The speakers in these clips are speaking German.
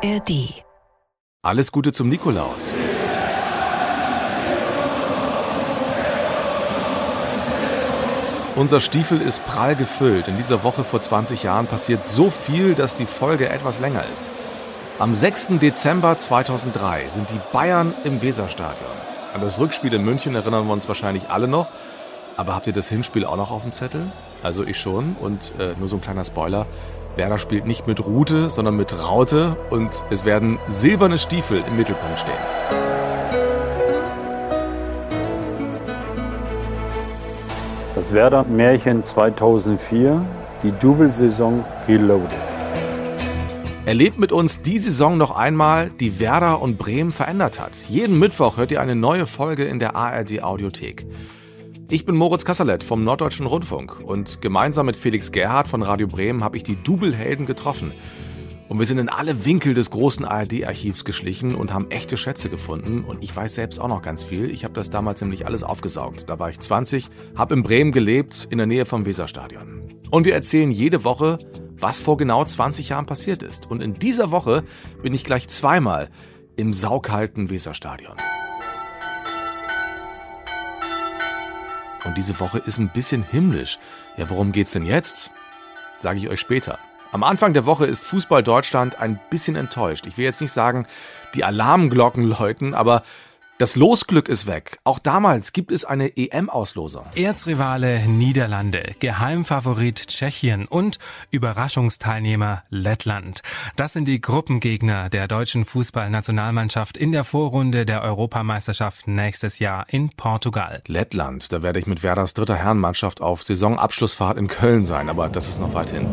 ARD. Alles Gute zum Nikolaus. Unser Stiefel ist prall gefüllt. In dieser Woche vor 20 Jahren passiert so viel, dass die Folge etwas länger ist. Am 6. Dezember 2003 sind die Bayern im Weserstadion. An das Rückspiel in München erinnern wir uns wahrscheinlich alle noch. Aber habt ihr das Hinspiel auch noch auf dem Zettel? Also ich schon. Und äh, nur so ein kleiner Spoiler. Werder spielt nicht mit Rute, sondern mit Raute. Und es werden silberne Stiefel im Mittelpunkt stehen. Das Werder-Märchen 2004, die Double-Saison Reloaded. Erlebt mit uns die Saison noch einmal, die Werder und Bremen verändert hat. Jeden Mittwoch hört ihr eine neue Folge in der ARD Audiothek. Ich bin Moritz Kasserlet vom Norddeutschen Rundfunk und gemeinsam mit Felix Gerhardt von Radio Bremen habe ich die Double-Helden getroffen. Und wir sind in alle Winkel des großen ARD-Archivs geschlichen und haben echte Schätze gefunden. Und ich weiß selbst auch noch ganz viel. Ich habe das damals nämlich alles aufgesaugt. Da war ich 20, habe in Bremen gelebt, in der Nähe vom Weserstadion. Und wir erzählen jede Woche, was vor genau 20 Jahren passiert ist. Und in dieser Woche bin ich gleich zweimal im saukalten Weserstadion. Und diese Woche ist ein bisschen himmlisch. Ja, worum geht's denn jetzt? Sage ich euch später. Am Anfang der Woche ist Fußball Deutschland ein bisschen enttäuscht. Ich will jetzt nicht sagen, die Alarmglocken läuten, aber das Losglück ist weg. Auch damals gibt es eine EM-Auslosung. Erzrivale Niederlande, Geheimfavorit Tschechien und Überraschungsteilnehmer Lettland. Das sind die Gruppengegner der deutschen Fußballnationalmannschaft in der Vorrunde der Europameisterschaft nächstes Jahr in Portugal. Lettland, da werde ich mit Werders dritter Herrenmannschaft auf Saisonabschlussfahrt in Köln sein, aber das ist noch weit hin.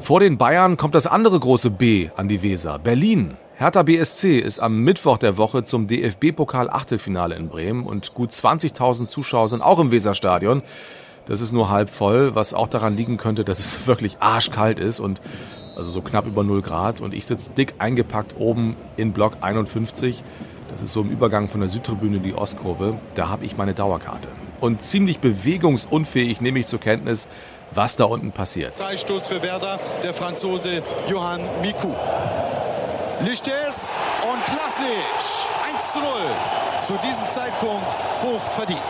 Vor den Bayern kommt das andere große B an die Weser, Berlin. Hertha BSC ist am Mittwoch der Woche zum DFB-Pokal-Achtelfinale in Bremen und gut 20.000 Zuschauer sind auch im Weserstadion. Das ist nur halb voll, was auch daran liegen könnte, dass es wirklich arschkalt ist und also so knapp über 0 Grad. Und ich sitze dick eingepackt oben in Block 51. Das ist so im Übergang von der Südtribüne in die Ostkurve. Da habe ich meine Dauerkarte. Und ziemlich bewegungsunfähig nehme ich zur Kenntnis, was da unten passiert. Freistoß für Werder, der Franzose Johann Miku. Lichtes und Klasnic. 1 zu 0. Zu diesem Zeitpunkt hoch verdient.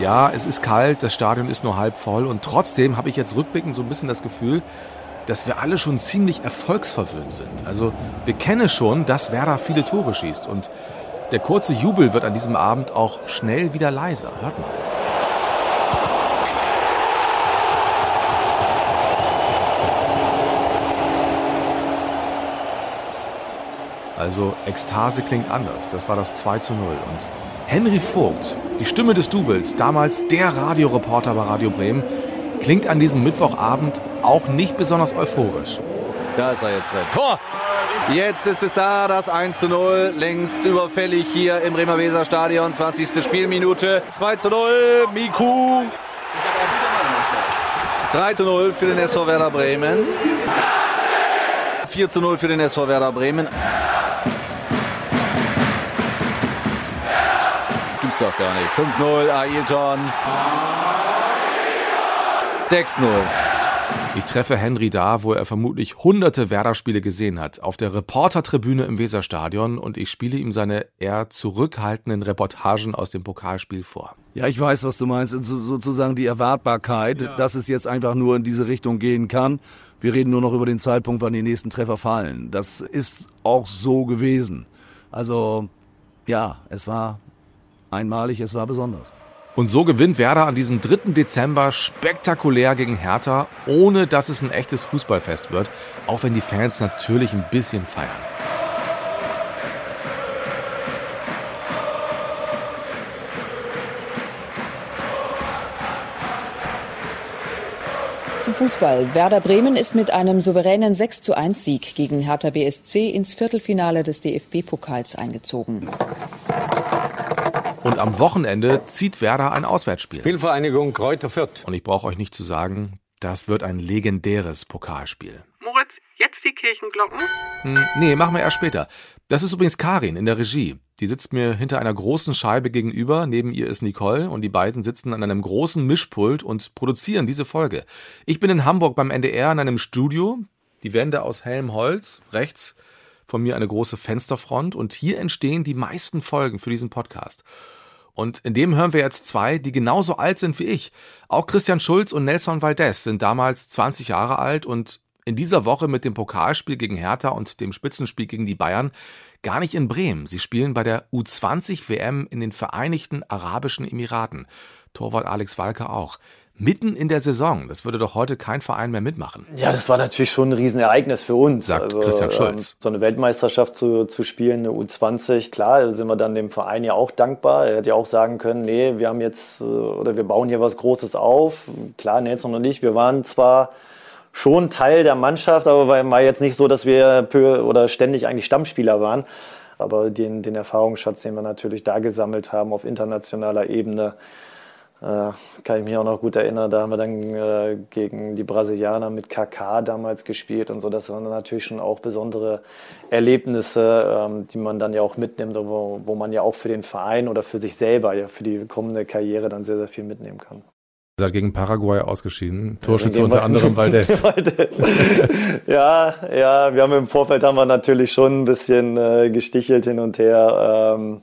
Ja, es ist kalt, das Stadion ist nur halb voll und trotzdem habe ich jetzt rückblickend so ein bisschen das Gefühl, dass wir alle schon ziemlich erfolgsverwöhnt sind. Also wir kennen schon, dass Werder viele Tore schießt und der kurze Jubel wird an diesem Abend auch schnell wieder leiser. Hört mal. Also Ekstase klingt anders. Das war das 2 zu 0. Und Henry Vogt, die Stimme des Doubles, damals der Radioreporter bei Radio Bremen, klingt an diesem Mittwochabend auch nicht besonders euphorisch. Da ist er jetzt drin. Tor! Jetzt ist es da, das 1 zu 0, längst überfällig hier im Bremer Weser Stadion, 20. Spielminute, 2 zu 0, Miku. 3 zu 0 für den SV Werder Bremen. 4 zu 0 für den SV Werder Bremen. Gibt's doch gar nicht. 5-0, Ailton. 6-0. Ich treffe Henry da, wo er vermutlich hunderte Werder-Spiele gesehen hat, auf der Reportertribüne im Weserstadion und ich spiele ihm seine eher zurückhaltenden Reportagen aus dem Pokalspiel vor. Ja, ich weiß, was du meinst. So, sozusagen die Erwartbarkeit, ja. dass es jetzt einfach nur in diese Richtung gehen kann. Wir reden nur noch über den Zeitpunkt, wann die nächsten Treffer fallen. Das ist auch so gewesen. Also, ja, es war einmalig, es war besonders. Und so gewinnt Werder an diesem 3. Dezember spektakulär gegen Hertha, ohne dass es ein echtes Fußballfest wird, auch wenn die Fans natürlich ein bisschen feiern. Zum Fußball. Werder Bremen ist mit einem souveränen 6 zu 1 Sieg gegen Hertha BSC ins Viertelfinale des DFB-Pokals eingezogen. Und am Wochenende zieht Werder ein Auswärtsspiel. Spielvereinigung Kräuter Fürth. Und ich brauche euch nicht zu sagen, das wird ein legendäres Pokalspiel. Moritz, jetzt die Kirchenglocken? Hm, nee, machen wir erst später. Das ist übrigens Karin in der Regie. Die sitzt mir hinter einer großen Scheibe gegenüber, neben ihr ist Nicole und die beiden sitzen an einem großen Mischpult und produzieren diese Folge. Ich bin in Hamburg beim NDR in einem Studio, Die Wände aus hellem Holz, rechts von mir eine große Fensterfront und hier entstehen die meisten Folgen für diesen Podcast. Und in dem hören wir jetzt zwei, die genauso alt sind wie ich. Auch Christian Schulz und Nelson Valdez sind damals 20 Jahre alt und in dieser Woche mit dem Pokalspiel gegen Hertha und dem Spitzenspiel gegen die Bayern gar nicht in Bremen. Sie spielen bei der U20 WM in den Vereinigten Arabischen Emiraten. Torwart Alex Walke auch mitten in der Saison. Das würde doch heute kein Verein mehr mitmachen. Ja, das war natürlich schon ein Riesenereignis für uns. Sagt also, Christian Schulz. Ähm, so eine Weltmeisterschaft zu, zu spielen, eine U20, klar, sind wir dann dem Verein ja auch dankbar. Er hätte ja auch sagen können, nee, wir haben jetzt, äh, oder wir bauen hier was Großes auf. Klar, Nelson und ich, wir waren zwar schon Teil der Mannschaft, aber war jetzt nicht so, dass wir oder ständig eigentlich Stammspieler waren. Aber den, den Erfahrungsschatz, den wir natürlich da gesammelt haben auf internationaler Ebene, äh, kann ich mich auch noch gut erinnern, da haben wir dann äh, gegen die Brasilianer mit KK damals gespielt und so. Das waren natürlich schon auch besondere Erlebnisse, ähm, die man dann ja auch mitnimmt, wo, wo man ja auch für den Verein oder für sich selber, ja für die kommende Karriere dann sehr, sehr viel mitnehmen kann. Ihr seid gegen Paraguay ausgeschieden. Torschütze unter anderem Valdez. Valdez. ja, ja, wir haben im Vorfeld haben wir natürlich schon ein bisschen äh, gestichelt hin und her. Ähm,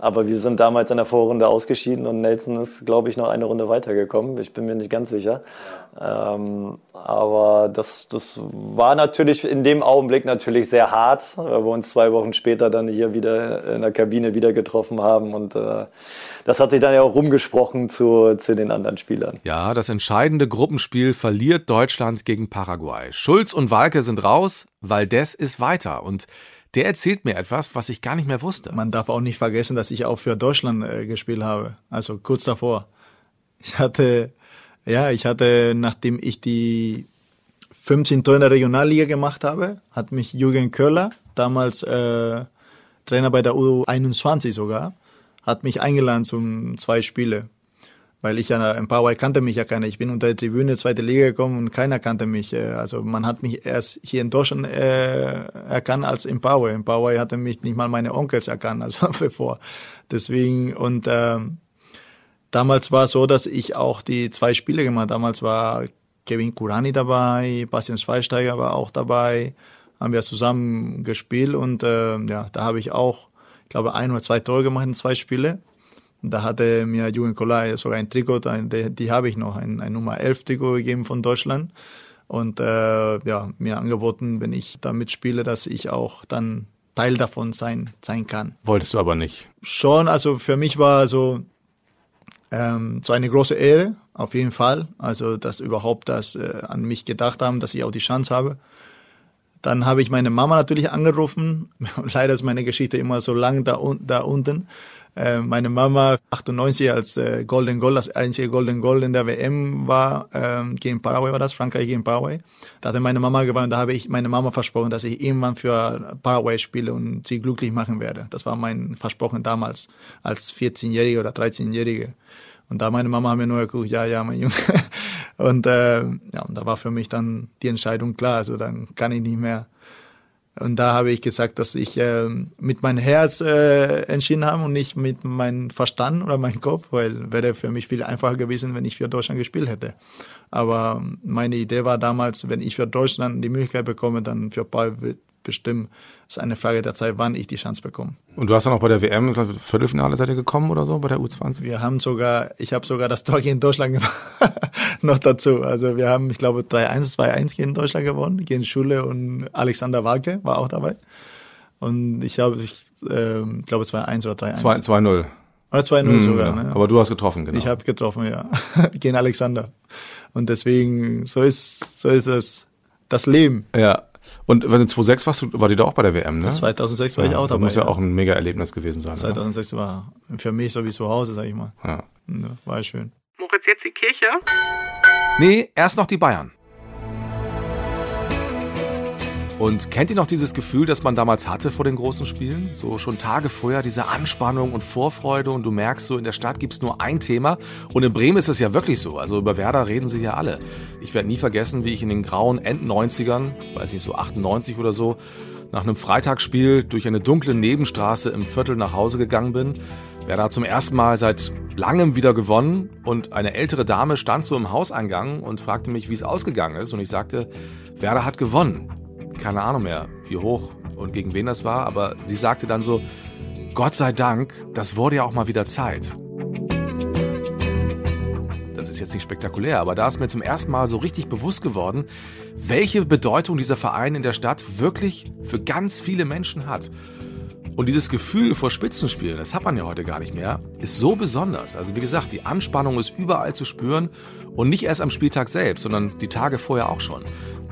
aber wir sind damals in der Vorrunde ausgeschieden und Nelson ist, glaube ich, noch eine Runde weitergekommen. Ich bin mir nicht ganz sicher. Ähm, aber das, das war natürlich in dem Augenblick natürlich sehr hart, weil wir uns zwei Wochen später dann hier wieder in der Kabine wieder getroffen haben und äh, das hat sich dann ja auch rumgesprochen zu, zu den anderen Spielern. Ja, das entscheidende Gruppenspiel verliert Deutschland gegen Paraguay. Schulz und Walke sind raus, Valdez ist weiter und der erzählt mir etwas, was ich gar nicht mehr wusste. Man darf auch nicht vergessen, dass ich auch für Deutschland äh, gespielt habe. Also kurz davor. Ich hatte, ja, ich hatte, nachdem ich die 15 Tore in der Regionalliga gemacht habe, hat mich Jürgen Köhler, damals äh, Trainer bei der U21 sogar, hat mich eingeladen zum zwei Spiele weil ich ja in Paraguay kannte mich ja keiner. Ich bin unter der Tribüne zweite Liga gekommen und keiner kannte mich. Äh, also man hat mich erst hier in Deutschland äh, erkannt als in Paraguay. In Paraguay hatte mich nicht mal meine Onkels erkannt, also bevor. Deswegen und ähm, damals war es so, dass ich auch die zwei Spiele gemacht. Damals war Kevin Kurani dabei, Bastian Schweinsteiger war auch dabei. Haben wir zusammen gespielt und äh, ja, da habe ich auch, ich glaube, ein oder zwei Tore gemacht in zwei Spiele. Da hatte mir Jürgen Kolai sogar ein Trikot, ein, die, die habe ich noch, ein, ein Nummer 11 Trikot gegeben von Deutschland. Und äh, ja, mir angeboten, wenn ich da mitspiele, dass ich auch dann Teil davon sein, sein kann. Wolltest du aber nicht? Schon, also für mich war so, ähm, so eine große Ehre, auf jeden Fall. Also, dass überhaupt das äh, an mich gedacht haben, dass ich auch die Chance habe. Dann habe ich meine Mama natürlich angerufen. Leider ist meine Geschichte immer so lang da, da unten. Äh, meine Mama 98 als äh, Golden Goal, das einzige Golden Goal in der WM war, ähm, gegen Paraguay war das, Frankreich gegen Paraguay. Da hatte meine Mama gewonnen, da habe ich meine Mama versprochen, dass ich irgendwann für Paraguay spiele und sie glücklich machen werde. Das war mein Versprochen damals, als 14-Jährige oder 13-Jährige. Und da meine Mama hat mir nur geguckt, ja, ja, mein Junge. Und äh, ja, und da war für mich dann die Entscheidung klar. Also dann kann ich nicht mehr und da habe ich gesagt, dass ich äh, mit meinem Herz äh, entschieden habe und nicht mit meinem Verstand oder meinem Kopf, weil wäre für mich viel einfacher gewesen, wenn ich für Deutschland gespielt hätte. Aber meine Idee war damals, wenn ich für Deutschland die Möglichkeit bekomme, dann für Paul bestimmen. Es ist eine Frage der Zeit, wann ich die Chance bekomme. Und du hast dann auch bei der WM, Viertelfinale seid ihr gekommen oder so, bei der U20? Wir haben sogar, ich habe sogar das Tor gegen Deutschland gemacht, noch dazu. Also wir haben, ich glaube, 3-1, 2-1 gegen Deutschland gewonnen, gegen Schule und Alexander Walke war auch dabei. Und ich glaube, ich äh, glaube 2-1 oder 3-1. 2-0. Oder 2-0 mhm, sogar. Ja. Ne? Aber du hast getroffen, genau. Ich habe getroffen, ja. gegen Alexander. Und deswegen, so ist, so ist es. Das Leben. Ja. Und wenn du 2006 warst, war die da auch bei der WM, ne? 2006 war ja, ich auch dabei. Das muss ja, ja, auch ein mega Erlebnis gewesen sein. 2006 oder? war für mich so wie zu Hause, sag ich mal. Ja. ja war schön. Moritz, jetzt die Kirche? Nee, erst noch die Bayern. Und kennt ihr noch dieses Gefühl, das man damals hatte vor den großen Spielen? So schon Tage vorher, diese Anspannung und Vorfreude und du merkst so, in der Stadt gibt's nur ein Thema und in Bremen ist es ja wirklich so. Also über Werder reden sie ja alle. Ich werde nie vergessen, wie ich in den grauen End-90ern, weiß nicht, so 98 oder so, nach einem Freitagsspiel durch eine dunkle Nebenstraße im Viertel nach Hause gegangen bin. Werder hat zum ersten Mal seit langem wieder gewonnen und eine ältere Dame stand so im Hauseingang und fragte mich, wie es ausgegangen ist. Und ich sagte, Werder hat gewonnen. Keine Ahnung mehr, wie hoch und gegen wen das war, aber sie sagte dann so, Gott sei Dank, das wurde ja auch mal wieder Zeit. Das ist jetzt nicht spektakulär, aber da ist mir zum ersten Mal so richtig bewusst geworden, welche Bedeutung dieser Verein in der Stadt wirklich für ganz viele Menschen hat. Und dieses Gefühl vor Spitzenspielen, das hat man ja heute gar nicht mehr, ist so besonders. Also wie gesagt, die Anspannung ist überall zu spüren und nicht erst am Spieltag selbst, sondern die Tage vorher auch schon.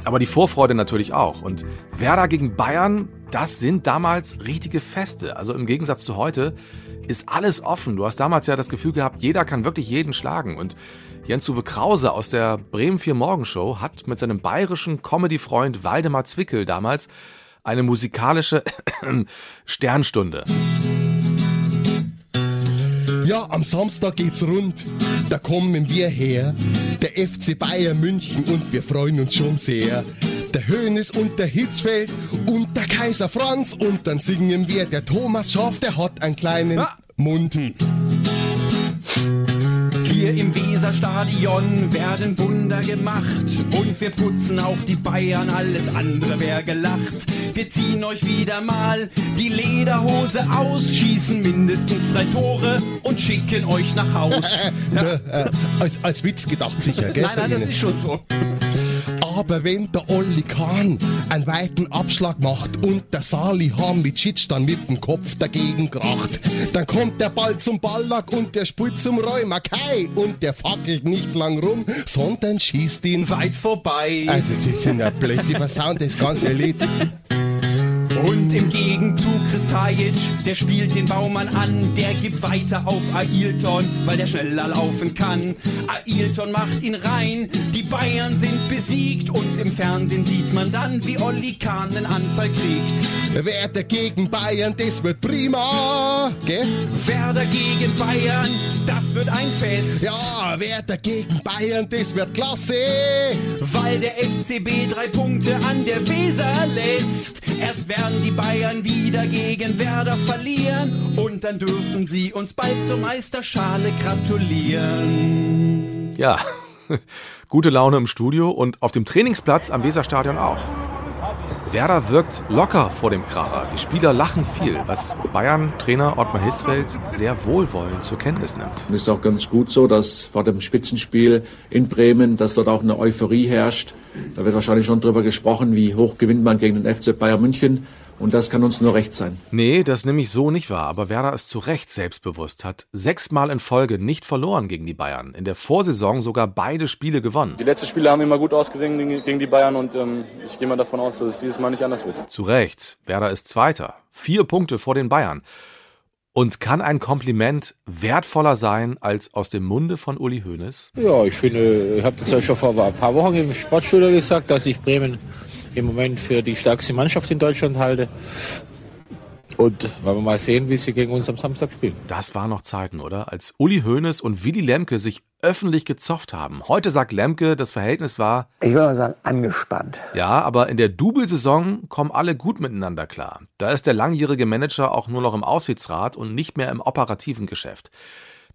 Aber die Vorfreude natürlich auch. Und Werder gegen Bayern, das sind damals richtige Feste. Also im Gegensatz zu heute ist alles offen. Du hast damals ja das Gefühl gehabt, jeder kann wirklich jeden schlagen. Und Jens-Uwe Krause aus der Bremen 4 Morgenshow hat mit seinem bayerischen Comedy-Freund Waldemar Zwickel damals eine musikalische Sternstunde. Ja, am Samstag geht's rund, da kommen wir her, der FC Bayern München und wir freuen uns schon sehr. Der Hönes und der Hitzfeld und der Kaiser Franz und dann singen wir, der Thomas Schaff, der hat einen kleinen. Mund. Hier im Weserstadion werden Wunder gemacht und wir putzen auch die Bayern, alles andere wäre gelacht. Wir ziehen euch wieder mal die Lederhose aus, schießen mindestens drei Tore und schicken euch nach Haus. äh, als, als Witz gedacht sicher, gell? Nein, nein, das ist schon so. Aber wenn der Olli Kahn einen weiten Abschlag macht und der Sali Hamicic dann mit dem Kopf dagegen kracht, dann kommt der Ball zum Ballack und der spielt zum Mackay und der fackelt nicht lang rum, sondern schießt ihn weit vorbei. Also sie sind ja sie versauen das ganze Lied. Und im Gegenzug Kristajic, der spielt den Baumann an, der gibt weiter auf Ailton, weil der schneller laufen kann. Ailton macht ihn rein, die Bayern sind besiegt und im Fernsehen sieht man dann, wie Olli Kahn den Anfall kriegt. Werder gegen Bayern, das wird prima, gell? Werder gegen Bayern, das wird ein Fest. Ja, Werder gegen Bayern, das wird klasse. Weil der FCB drei Punkte an der Weser lässt. Erst werden die Bayern wieder gegen Werder verlieren und dann dürfen sie uns bald zur Meisterschale gratulieren. Ja, gute Laune im Studio und auf dem Trainingsplatz am Weserstadion auch. Werder wirkt locker vor dem Kracher. Die Spieler lachen viel, was Bayern-Trainer Ottmar Hitzfeld sehr wohlwollend zur Kenntnis nimmt. Und es ist auch ganz gut so, dass vor dem Spitzenspiel in Bremen, dass dort auch eine Euphorie herrscht. Da wird wahrscheinlich schon drüber gesprochen, wie hoch gewinnt man gegen den FC Bayern München. Und das kann uns nur recht sein. Nee, das nehme ich so nicht wahr. Aber Werder ist zu Recht selbstbewusst, hat sechsmal in Folge nicht verloren gegen die Bayern. In der Vorsaison sogar beide Spiele gewonnen. Die letzten Spiele haben immer gut ausgesehen gegen die Bayern und ähm, ich gehe mal davon aus, dass es dieses Mal nicht anders wird. Zu Recht. Werder ist Zweiter. Vier Punkte vor den Bayern. Und kann ein Kompliment wertvoller sein als aus dem Munde von Uli Hoeneß? Ja, ich finde, ich habe das ja schon vor ein paar Wochen im Sportstudio gesagt, dass ich Bremen im Moment für die stärkste Mannschaft in Deutschland halte. Und wollen wir mal sehen, wie sie gegen uns am Samstag spielen. Das war noch Zeiten, oder? Als Uli Hoeneß und Willy Lemke sich öffentlich gezofft haben. Heute sagt Lemke, das Verhältnis war... Ich würde mal sagen, angespannt. Ja, aber in der Double-Saison kommen alle gut miteinander klar. Da ist der langjährige Manager auch nur noch im Aufsichtsrat und nicht mehr im operativen Geschäft.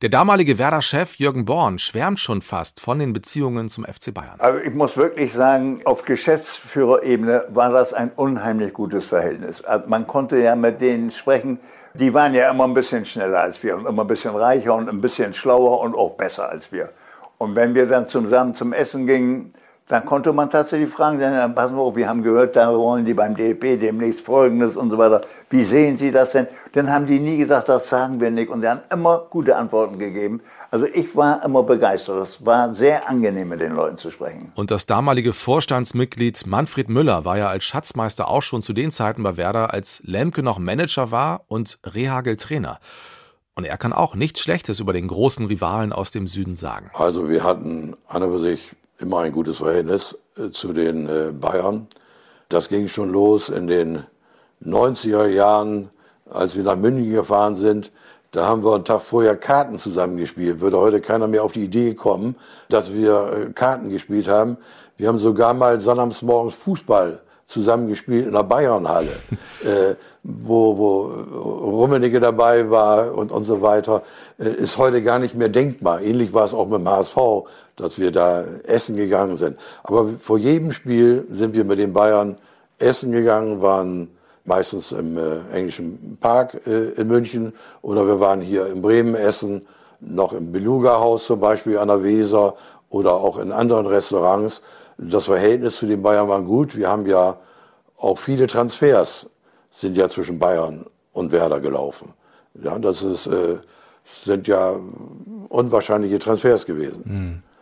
Der damalige Werder-Chef Jürgen Born schwärmt schon fast von den Beziehungen zum FC Bayern. Also ich muss wirklich sagen, auf Geschäftsführerebene war das ein unheimlich gutes Verhältnis. Also man konnte ja mit denen sprechen. Die waren ja immer ein bisschen schneller als wir und immer ein bisschen reicher und ein bisschen schlauer und auch besser als wir. Und wenn wir dann zusammen zum Essen gingen, dann konnte man tatsächlich fragen, dann passen wir auf, wir haben gehört, da wollen die beim DFB demnächst Folgendes und so weiter. Wie sehen Sie das denn? Dann haben die nie gesagt, das sagen wir nicht. Und die haben immer gute Antworten gegeben. Also ich war immer begeistert. Es war sehr angenehm, mit den Leuten zu sprechen. Und das damalige Vorstandsmitglied Manfred Müller war ja als Schatzmeister auch schon zu den Zeiten bei Werder, als Lemke noch Manager war und Rehagel Trainer. Und er kann auch nichts Schlechtes über den großen Rivalen aus dem Süden sagen. Also wir hatten an und für sich immer ein gutes Verhältnis äh, zu den äh, Bayern. Das ging schon los in den 90er Jahren, als wir nach München gefahren sind. Da haben wir einen Tag vorher Karten zusammengespielt. Würde heute keiner mehr auf die Idee kommen, dass wir äh, Karten gespielt haben. Wir haben sogar mal sonnabends morgens Fußball zusammengespielt in der Bayernhalle, äh, wo, wo Rummenigge dabei war und, und so weiter, äh, ist heute gar nicht mehr denkbar. Ähnlich war es auch mit dem HSV, dass wir da essen gegangen sind. Aber vor jedem Spiel sind wir mit den Bayern essen gegangen, waren meistens im äh, englischen Park äh, in München oder wir waren hier in Bremen essen, noch im Beluga-Haus zum Beispiel an der Weser oder auch in anderen Restaurants. Das Verhältnis zu den Bayern war gut. Wir haben ja auch viele Transfers sind ja zwischen Bayern und Werder gelaufen. Ja, das ist, äh, sind ja unwahrscheinliche Transfers gewesen. Mhm.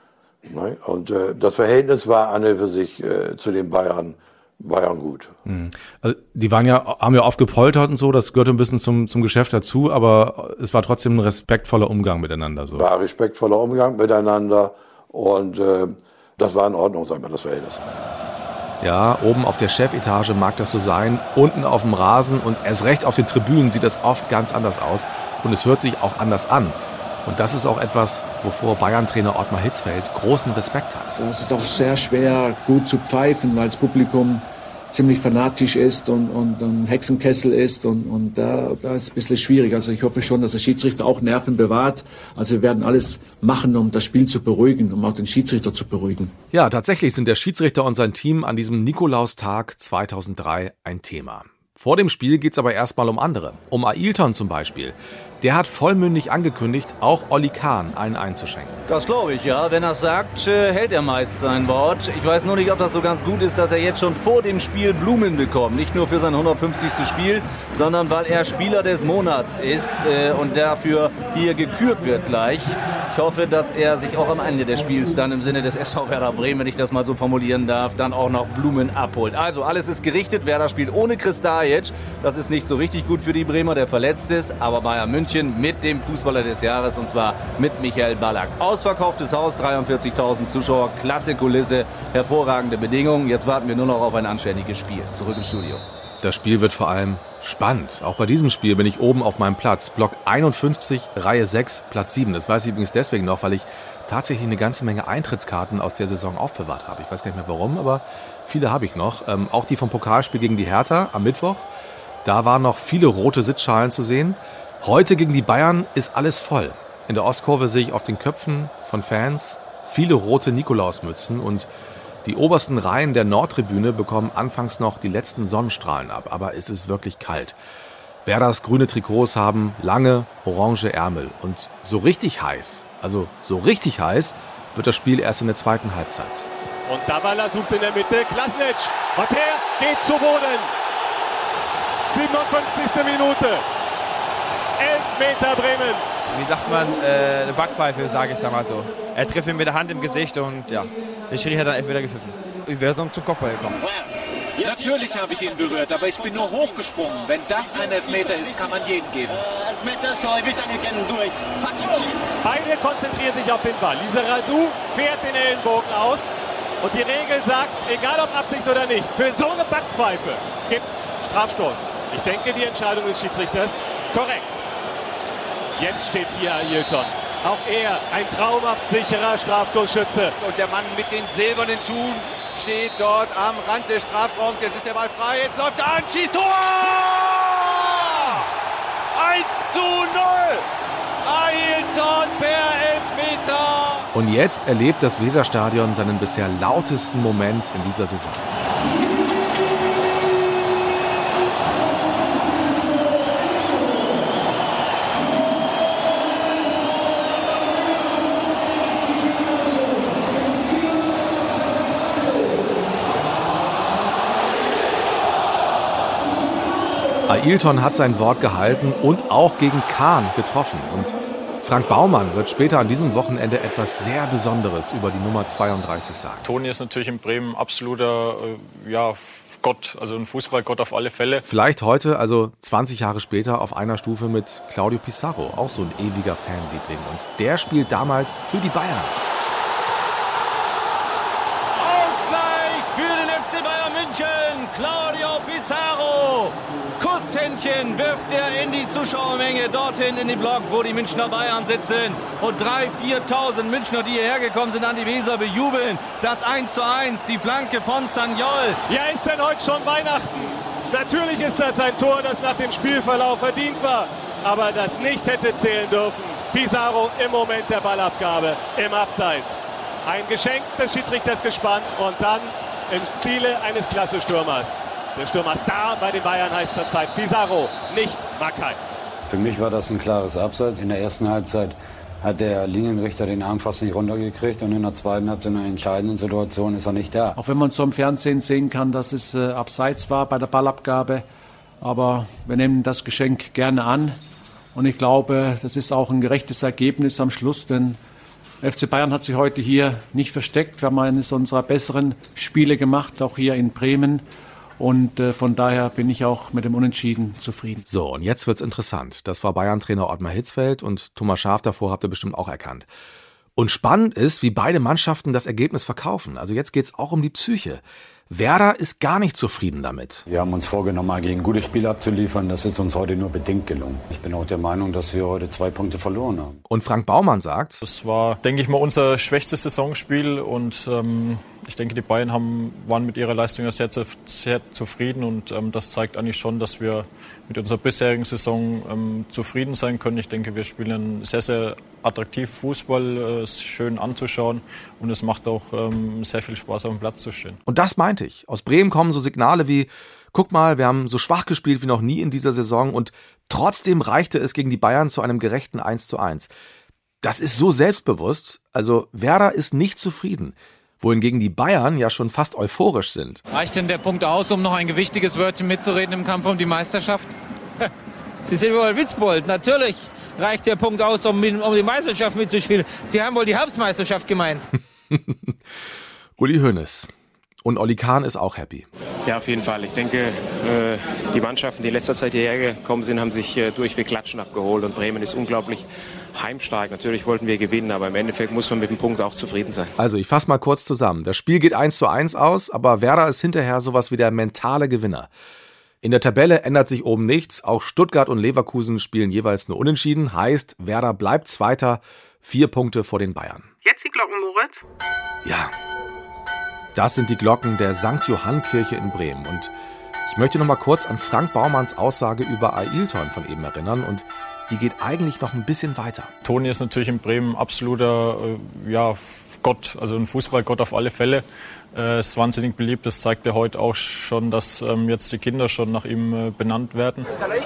Und äh, das Verhältnis war an und für sich äh, zu den Bayern Bayern gut. Mhm. Also die waren ja, haben ja oft gepoltert und so, das gehörte ein bisschen zum, zum Geschäft dazu, aber es war trotzdem ein respektvoller Umgang miteinander. So. War respektvoller Umgang miteinander und äh, das war in Ordnung, sagen wir, das Verhältnis. Ja, oben auf der Chefetage mag das so sein, unten auf dem Rasen und erst recht auf den Tribünen sieht das oft ganz anders aus und es hört sich auch anders an. Und das ist auch etwas, wovor Bayern-Trainer Ottmar Hitzfeld großen Respekt hat. Es ist auch sehr schwer, gut zu pfeifen, weil das Publikum ziemlich fanatisch ist und, und ein Hexenkessel ist und, und da, da ist es ein bisschen schwierig. Also ich hoffe schon, dass der Schiedsrichter auch Nerven bewahrt. Also wir werden alles machen, um das Spiel zu beruhigen, um auch den Schiedsrichter zu beruhigen. Ja, tatsächlich sind der Schiedsrichter und sein Team an diesem Nikolaustag 2003 ein Thema. Vor dem Spiel geht's aber erstmal um andere. Um Ailton zum Beispiel. Der hat vollmündig angekündigt, auch Olli Kahn einen einzuschenken. Das glaube ich, ja. Wenn er sagt, äh, hält er meist sein Wort. Ich weiß nur nicht, ob das so ganz gut ist, dass er jetzt schon vor dem Spiel Blumen bekommt. Nicht nur für sein 150. Spiel, sondern weil er Spieler des Monats ist äh, und dafür hier gekürt wird gleich. Ich hoffe, dass er sich auch am Ende des Spiels dann im Sinne des SV Werder Bremen, wenn ich das mal so formulieren darf, dann auch noch Blumen abholt. Also alles ist gerichtet. Werder spielt ohne Kristajic. Das ist nicht so richtig gut für die Bremer, der verletzt ist. Aber Bayern München mit dem Fußballer des Jahres und zwar mit Michael Ballack. Ausverkauftes Haus, 43.000 Zuschauer, klasse Kulisse, hervorragende Bedingungen. Jetzt warten wir nur noch auf ein anständiges Spiel. Zurück ins Studio. Das Spiel wird vor allem spannend. Auch bei diesem Spiel bin ich oben auf meinem Platz. Block 51, Reihe 6, Platz 7. Das weiß ich übrigens deswegen noch, weil ich tatsächlich eine ganze Menge Eintrittskarten aus der Saison aufbewahrt habe. Ich weiß gar nicht mehr warum, aber viele habe ich noch. Ähm, auch die vom Pokalspiel gegen die Hertha am Mittwoch. Da waren noch viele rote Sitzschalen zu sehen. Heute gegen die Bayern ist alles voll. In der Ostkurve sehe ich auf den Köpfen von Fans viele rote Nikolausmützen und die obersten Reihen der Nordtribüne bekommen anfangs noch die letzten Sonnenstrahlen ab, aber es ist wirklich kalt. Werders grüne Trikots haben lange orange Ärmel und so richtig heiß, also so richtig heiß, wird das Spiel erst in der zweiten Halbzeit. Und Davala sucht in der Mitte Klasnic und er geht zu Boden. 57. Minute. Elfmeter Bremen. Wie sagt man, äh, eine Backpfeife, sage ich sag mal so. Er trifft ihn mit der Hand im Gesicht und ja, der Schiri hat dann Elfmeter gepfiffen. Ich wäre sonst zum Kopfball gekommen. Natürlich habe ich ihn berührt, aber ich bin nur hochgesprungen. Wenn das ein Elfmeter ist, kann man jeden geben. Elfmeter, so I will again do it. Beide konzentrieren sich auf den Ball. Lisa Razou fährt den Ellenbogen aus. Und die Regel sagt, egal ob Absicht oder nicht, für so eine Backpfeife gibt's Strafstoß. Ich denke, die Entscheidung des Schiedsrichters korrekt. Jetzt steht hier Ailton. Auch er ein traumhaft sicherer Strafstoßschütze. Und der Mann mit den silbernen Schuhen steht dort am Rand des Strafraums. Jetzt ist der Ball frei. Jetzt läuft er an. Schießt Tor! 1 zu 0. Ailton per Elfmeter. Und jetzt erlebt das Weserstadion seinen bisher lautesten Moment in dieser Saison. Ailton hat sein Wort gehalten und auch gegen Kahn getroffen. Und Frank Baumann wird später an diesem Wochenende etwas sehr Besonderes über die Nummer 32 sagen. Toni ist natürlich in Bremen absoluter äh, ja, Gott, also ein Fußballgott auf alle Fälle. Vielleicht heute, also 20 Jahre später, auf einer Stufe mit Claudio Pizarro, auch so ein ewiger Fanliebling. Und der spielt damals für die Bayern. Ausgleich für den FC Bayern München. Claudio Pizarro. Kusshändchen Bällchen wirft er in die Zuschauermenge dorthin in den Block, wo die Münchner Bayern sitzen. Und 3.000, 4.000 Münchner, die hierher gekommen sind, an die Weser bejubeln. Das 1 zu 1, die Flanke von Sagnol. Ja, ist denn heute schon Weihnachten? Natürlich ist das ein Tor, das nach dem Spielverlauf verdient war, aber das nicht hätte zählen dürfen. Pizarro im Moment der Ballabgabe im Abseits. Ein Geschenk des Schiedsrichters gespannt und dann im Stile eines Klasse-Stürmers. Der Stürmerstar bei den Bayern heißt zurzeit Pizarro, nicht Mackay. Für mich war das ein klares Abseits. In der ersten Halbzeit hat der Linienrichter den Arm fast nicht runtergekriegt und in der zweiten Halbzeit in einer entscheidenden Situation ist er nicht da. Auch wenn man so im Fernsehen sehen kann, dass es äh, abseits war bei der Ballabgabe. Aber wir nehmen das Geschenk gerne an. Und ich glaube, das ist auch ein gerechtes Ergebnis am Schluss, denn FC Bayern hat sich heute hier nicht versteckt. Wir haben eines unserer besseren Spiele gemacht, auch hier in Bremen. Und äh, von daher bin ich auch mit dem Unentschieden zufrieden. So, und jetzt wird's interessant. Das war Bayern-Trainer Ottmar Hitzfeld und Thomas Schaaf davor habt ihr bestimmt auch erkannt. Und spannend ist, wie beide Mannschaften das Ergebnis verkaufen. Also jetzt geht's auch um die Psyche. Werder ist gar nicht zufrieden damit. Wir haben uns vorgenommen, mal gegen gute Spiele abzuliefern. Das ist uns heute nur bedingt gelungen. Ich bin auch der Meinung, dass wir heute zwei Punkte verloren haben. Und Frank Baumann sagt, Das war, denke ich mal, unser schwächstes Saisonspiel und ähm, ich denke, die Bayern haben, waren mit ihrer Leistung sehr, sehr zufrieden und ähm, das zeigt eigentlich schon, dass wir mit unserer bisherigen Saison ähm, zufrieden sein können. Ich denke, wir spielen sehr, sehr attraktiv Fußball, äh, schön anzuschauen und es macht auch ähm, sehr viel Spaß, auf dem Platz zu stehen. Und das meinte ich. Aus Bremen kommen so Signale wie, guck mal, wir haben so schwach gespielt wie noch nie in dieser Saison und trotzdem reichte es gegen die Bayern zu einem gerechten 1 zu 1. Das ist so selbstbewusst. Also Werder ist nicht zufrieden. Wohingegen die Bayern ja schon fast euphorisch sind. Reicht denn der Punkt aus, um noch ein gewichtiges Wörtchen mitzureden im Kampf um die Meisterschaft? Sie sind wohl Witzbold. Natürlich reicht der Punkt aus, um, um die Meisterschaft mitzuspielen. Sie haben wohl die Herbstmeisterschaft gemeint. Uli Hoeneß. Und Olli Kahn ist auch happy. Ja, auf jeden Fall. Ich denke, äh, die Mannschaften, die in letzter Zeit hierher gekommen sind, haben sich äh, durchweg Klatschen abgeholt. Und Bremen ist unglaublich heimstark. Natürlich wollten wir gewinnen, aber im Endeffekt muss man mit dem Punkt auch zufrieden sein. Also, ich fasse mal kurz zusammen. Das Spiel geht 1 zu 1 aus, aber Werder ist hinterher sowas wie der mentale Gewinner. In der Tabelle ändert sich oben nichts. Auch Stuttgart und Leverkusen spielen jeweils nur unentschieden. Heißt, Werder bleibt Zweiter, vier Punkte vor den Bayern. Jetzt die Glocken, Moritz. Ja, das sind die Glocken der St. Johann-Kirche in Bremen. Und ich möchte noch mal kurz an Frank Baumanns Aussage über Ailton von eben erinnern. Und die geht eigentlich noch ein bisschen weiter. Toni ist natürlich in Bremen absoluter äh, ja, Gott, also ein Fußballgott auf alle Fälle. Äh, ist wahnsinnig beliebt. Das zeigt er heute auch schon, dass ähm, jetzt die Kinder schon nach ihm äh, benannt werden.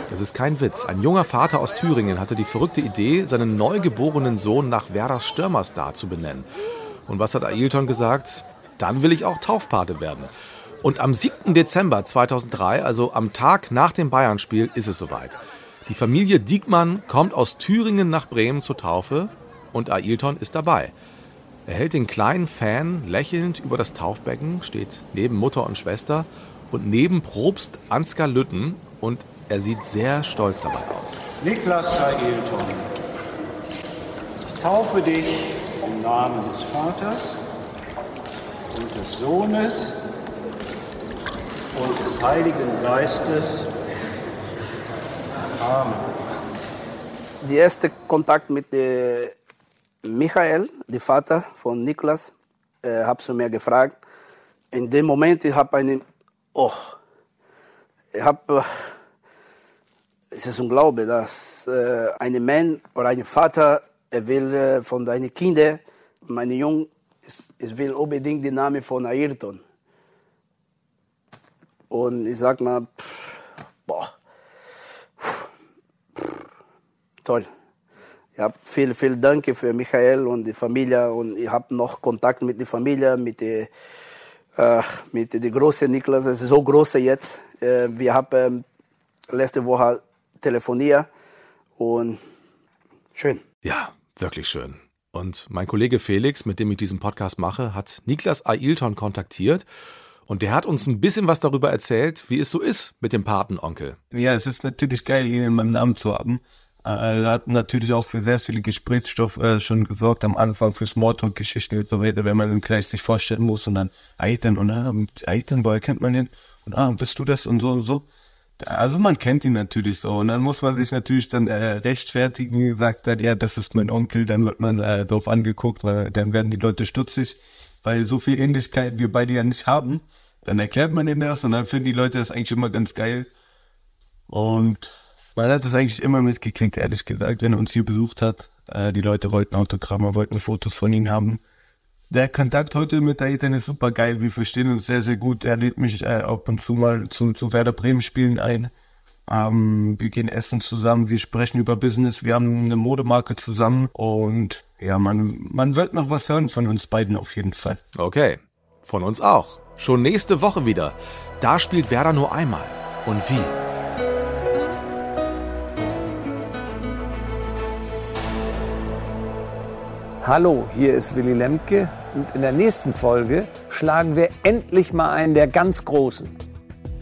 Das ist kein Witz. Ein junger Vater aus Thüringen hatte die verrückte Idee, seinen neugeborenen Sohn nach Werders Stürmerstar zu benennen. Und was hat Ailton gesagt? Dann will ich auch Taufpate werden. Und am 7. Dezember 2003, also am Tag nach dem Bayern-Spiel, ist es soweit. Die Familie Diekmann kommt aus Thüringen nach Bremen zur Taufe und Ailton ist dabei. Er hält den kleinen Fan lächelnd über das Taufbecken, steht neben Mutter und Schwester und neben Probst Ansgar Lütten und er sieht sehr stolz dabei aus. Niklas Ailton, ich taufe dich im Namen des Vaters und des Sohnes und des Heiligen Geistes. Amen. Der erste Kontakt mit äh, Michael, dem Vater von Niklas, äh, habe zu mir gefragt. In dem Moment, ich habe einen, oh, ich habe, äh, es ist unglaublich, dass äh, ein Mann oder ein Vater, er will äh, von seinen Kindern, meine Jungen, ich will unbedingt den Namen von Ayrton. Und ich sag mal, pff, boah, pff, toll. Ich habe viel, viel Danke für Michael und die Familie und ich habe noch Kontakt mit der Familie, mit der, äh, mit der großen Niklas, es ist so groß jetzt. Äh, wir haben äh, letzte Woche telefoniert und schön. Ja, wirklich schön. Und mein Kollege Felix, mit dem ich diesen Podcast mache, hat Niklas Ailton kontaktiert. Und der hat uns ein bisschen was darüber erzählt, wie es so ist mit dem Patenonkel. Ja, es ist natürlich geil, ihn in meinem Namen zu haben. Er hat natürlich auch für sehr viele Gesprächsstoff äh, schon gesorgt, am Anfang für Smalltalk-Geschichten und so weiter, wenn man dann gleich sich vorstellen muss und dann Ailton und ah, Ailton, woher kennt man den? Und ah, bist du das und so und so. Also man kennt ihn natürlich so und dann muss man sich natürlich dann äh, rechtfertigen, sagt dann, ja, das ist mein Onkel, dann wird man äh, doof angeguckt, weil dann werden die Leute stutzig, weil so viel Ähnlichkeit wir beide ja nicht haben. Dann erklärt man ihnen das und dann finden die Leute das eigentlich immer ganz geil. Und man hat das eigentlich immer mitgekriegt, ehrlich gesagt, wenn er uns hier besucht hat. Äh, die Leute wollten Autogramme, wollten Fotos von ihm haben. Der Kontakt heute mit der Ethan ist super geil. Wir verstehen uns sehr, sehr gut. Er lädt mich äh, ab und zu mal zu, zu Werder Bremen spielen ein. Ähm, wir gehen essen zusammen, wir sprechen über Business, wir haben eine Modemarke zusammen und ja, man, man wird noch was hören von uns beiden auf jeden Fall. Okay, von uns auch. Schon nächste Woche wieder. Da spielt Werder nur einmal. Und wie? Hallo, hier ist Willy Lemke und in der nächsten Folge schlagen wir endlich mal einen der ganz Großen.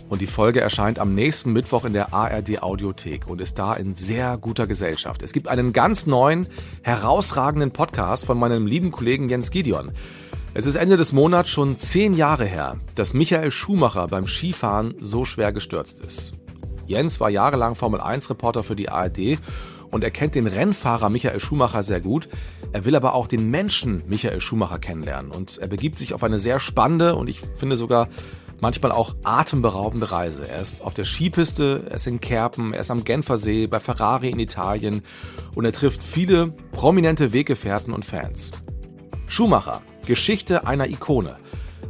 Und die Folge erscheint am nächsten Mittwoch in der ARD Audiothek und ist da in sehr guter Gesellschaft. Es gibt einen ganz neuen, herausragenden Podcast von meinem lieben Kollegen Jens Gideon. Es ist Ende des Monats schon zehn Jahre her, dass Michael Schumacher beim Skifahren so schwer gestürzt ist. Jens war jahrelang Formel 1 Reporter für die ARD und er kennt den Rennfahrer Michael Schumacher sehr gut. Er will aber auch den Menschen Michael Schumacher kennenlernen und er begibt sich auf eine sehr spannende und ich finde sogar manchmal auch atemberaubende Reise. Er ist auf der Skipiste, er ist in Kerpen, er ist am Genfersee, bei Ferrari in Italien und er trifft viele prominente Weggefährten und Fans. Schumacher, Geschichte einer Ikone.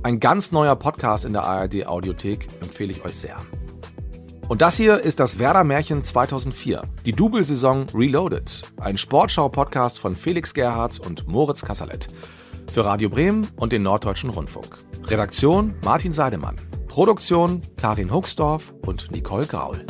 Ein ganz neuer Podcast in der ARD Audiothek empfehle ich euch sehr. Und das hier ist das Werder Märchen 2004, die Double-Saison Reloaded, ein Sportschau-Podcast von Felix Gerhardt und Moritz Kasserlet. Für Radio Bremen und den Norddeutschen Rundfunk. Redaktion Martin Seidemann. Produktion Karin Huxdorf und Nicole Graul.